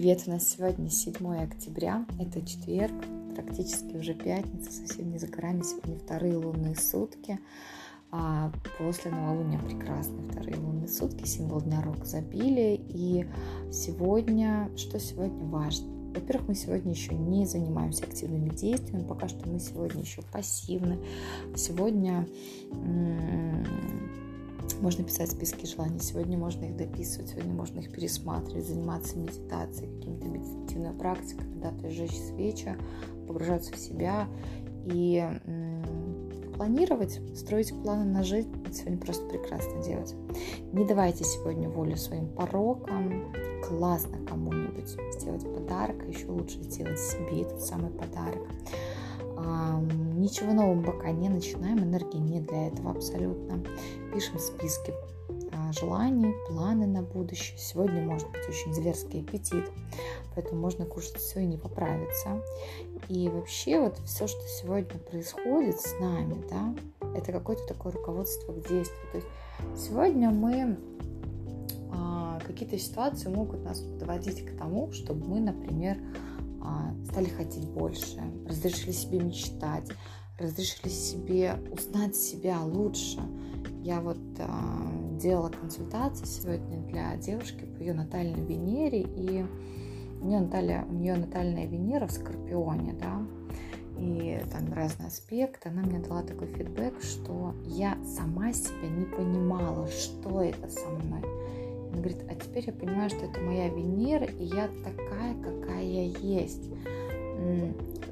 привет! У нас сегодня 7 октября, это четверг, практически уже пятница, совсем не за горами, сегодня вторые лунные сутки. А после новолуния прекрасные вторые лунные сутки, символ дня рок забили. И сегодня, что сегодня важно? Во-первых, мы сегодня еще не занимаемся активными действиями, пока что мы сегодня еще пассивны. Сегодня можно писать списки желаний, сегодня можно их дописывать, сегодня можно их пересматривать, заниматься медитацией, какими-то медитативной практикой, да, то есть жечь свечи, погружаться в себя и планировать, строить планы на жизнь, сегодня просто прекрасно делать. Не давайте сегодня волю своим порокам, классно кому-нибудь сделать подарок, а еще лучше сделать себе этот самый подарок. Ничего нового пока не начинаем, энергии не для этого абсолютно. Пишем списки а, желаний, планы на будущее. Сегодня может быть очень зверский аппетит, поэтому можно кушать все и не поправиться. И вообще вот все, что сегодня происходит с нами, да, это какое-то такое руководство к действию. То есть сегодня мы а, какие-то ситуации могут нас подводить к тому, чтобы мы, например, стали хотеть больше, разрешили себе мечтать, разрешили себе узнать себя лучше. Я вот э, делала консультацию сегодня для девушки по ее натальной Венере, и у нее, Наталья, у нее натальная Венера в Скорпионе, да, и там разные аспекты. Она мне дала такой фидбэк, что я сама себя не понимала, что это со мной. Она говорит, а теперь я понимаю, что это моя Венера, и я такая, какая я есть.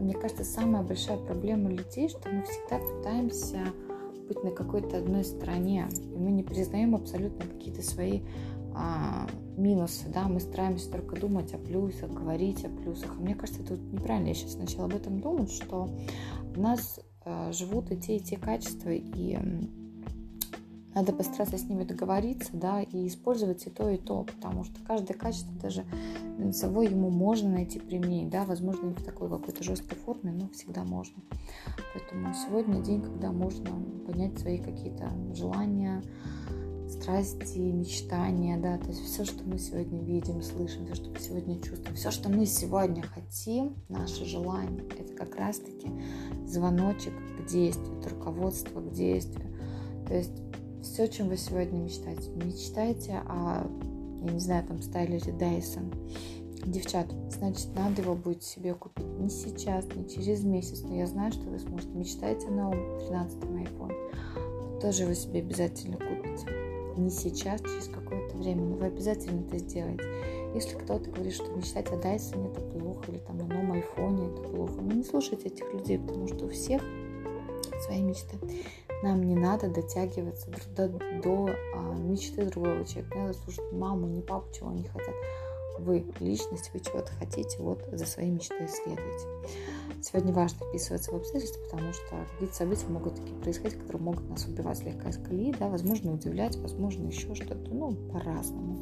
Мне кажется, самая большая проблема людей, что мы всегда пытаемся быть на какой-то одной стороне, и мы не признаем абсолютно какие-то свои а, минусы, да, мы стараемся только думать о плюсах, говорить о плюсах. А мне кажется, это вот неправильно. Я сейчас начала об этом думать, что в нас а, живут и те, и те качества, и надо постараться с ними договориться, да, и использовать и то, и то, потому что каждое качество, даже минусовое, ему можно найти применение, да, возможно, не в такой какой-то жесткой форме, но всегда можно. Поэтому сегодня день, когда можно понять свои какие-то желания, страсти, мечтания, да, то есть все, что мы сегодня видим, слышим, все, что мы сегодня чувствуем, все, что мы сегодня хотим, наши желания, это как раз-таки звоночек к действию, руководство к действию. То есть все, чем вы сегодня мечтаете. Мечтайте о, я не знаю, там, стайлере Dyson. Девчат, значит, надо его будет себе купить не сейчас, не через месяц, но я знаю, что вы сможете. Мечтайте о новом 13 iPhone. Тоже его себе обязательно купите. Не сейчас, через какое-то время, но вы обязательно это сделаете. Если кто-то говорит, что мечтать о Dyson это плохо, или там о новом айфоне это плохо, ну не слушайте этих людей, потому что у всех свои мечты. Нам не надо дотягиваться до, до а, мечты другого человека. Не надо слушать маму, не папу, чего они хотят. Вы личность, вы чего-то хотите, вот за своей мечтой следуйте. Сегодня важно вписываться в обстоятельства, потому что какие-то события могут такие происходить, которые могут нас убивать слегка из колеи, да, возможно, удивлять, возможно, еще что-то, ну, по-разному.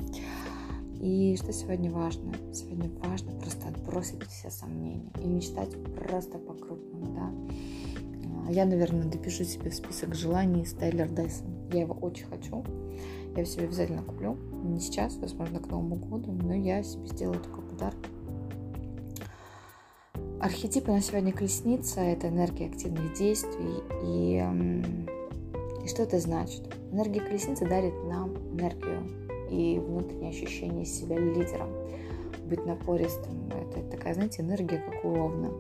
И что сегодня важно? Сегодня важно просто отбросить все сомнения и мечтать просто по-крупному, да. А я, наверное, допишу себе в список желаний Стайлер Дайсон. Я его очень хочу. Я его себе обязательно куплю. Не сейчас, возможно, к Новому году, но я себе сделаю такой подарок. Архетипы на сегодня колесница – это энергия активных действий. И, и что это значит? Энергия колесницы дарит нам энергию и внутреннее ощущение себя лидером быть напористым. Это такая, знаете, энергия, как у Овна.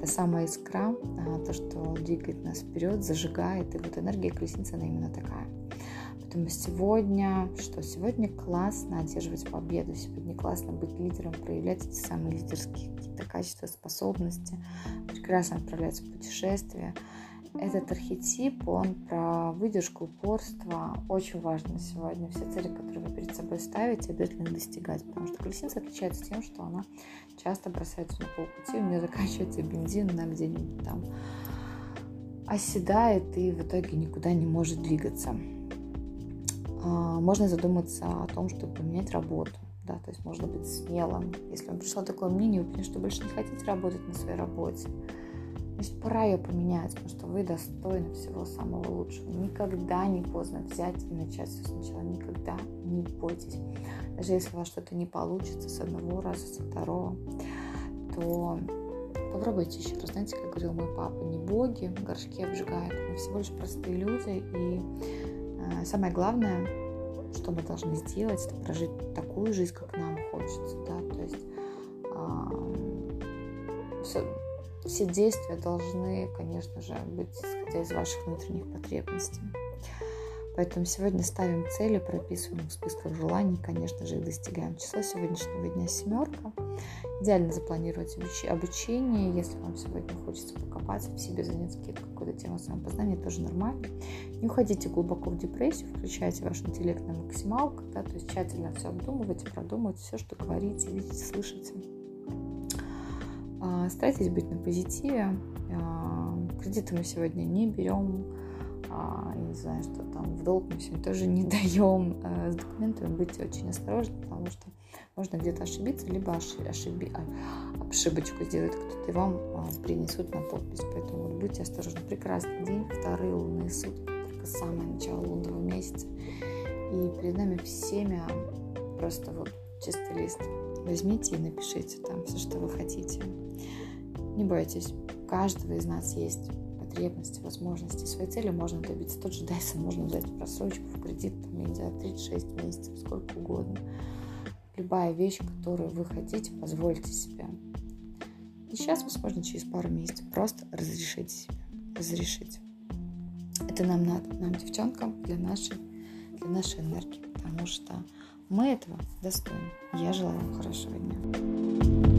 Та самая искра, а, то, что двигает нас вперед, зажигает. И вот энергия колесницы, она именно такая. Поэтому сегодня, что сегодня классно одерживать победу, сегодня классно быть лидером, проявлять эти самые лидерские какие-то качества, способности, прекрасно отправляться в путешествия. Этот архетип, он про выдержку, упорство. Очень важно сегодня. Все цели, которые вы собой ставите, обязательно достигать. Потому что колесница отличается тем, что она часто бросается на полпути, у нее заканчивается бензин, она где-нибудь там оседает и в итоге никуда не может двигаться. А, можно задуматься о том, чтобы поменять работу. Да, то есть можно быть смелым. Если вам пришло такое мнение, вы что больше не хотите работать на своей работе, значит, пора ее поменять, потому что вы достойны всего самого лучшего. Никогда не поздно взять и начать все сначала. Никогда не бойтесь. Даже если у вас что-то не получится с одного раза, со второго, то попробуйте еще раз. Знаете, как говорил мой папа, не боги горшки обжигают. Мы всего лишь простые люди. И э, самое главное, что мы должны сделать, это прожить такую жизнь, как нам хочется. Да? То есть э, все, действия должны, конечно же, быть исходя из ваших внутренних потребностей. Поэтому сегодня ставим цели, прописываем в списках желаний, конечно же, их достигаем. Число сегодняшнего дня семерка. Идеально запланировать обучение. Если вам сегодня хочется покопаться в себе, заняться какой-то темой самопознания, тоже нормально. Не уходите глубоко в депрессию, включайте ваш интеллект на максималку, да, то есть тщательно все обдумывайте, продумывайте все, что говорите, видите, слышите. А, старайтесь быть на позитиве. А, кредиты мы сегодня не берем. А, я не знаю, что там в долг мы сегодня тоже не даем. С документами быть очень осторожны, потому что можно где-то ошибиться, либо ошиби, ошибочку сделать кто-то, и вам принесут на подпись. Поэтому будьте осторожны. Прекрасный день, вторые лунные сутки, только самое начало лунного месяца. И перед нами всеми просто вот чистый лист. Возьмите и напишите там все, что вы хотите. Не бойтесь, у каждого из нас есть потребности, возможности. Своей цели можно добиться. Тот же Дайсон можно взять в просрочку, в кредит, там, я не знаю, 36 месяцев, сколько угодно. Любая вещь, которую вы хотите, позвольте себе. И сейчас, возможно, через пару месяцев просто разрешите себе. Разрешите. Это нам надо, нам, девчонкам, для нашей, для нашей энергии. Потому что мы этого достойны. Я желаю вам хорошего дня.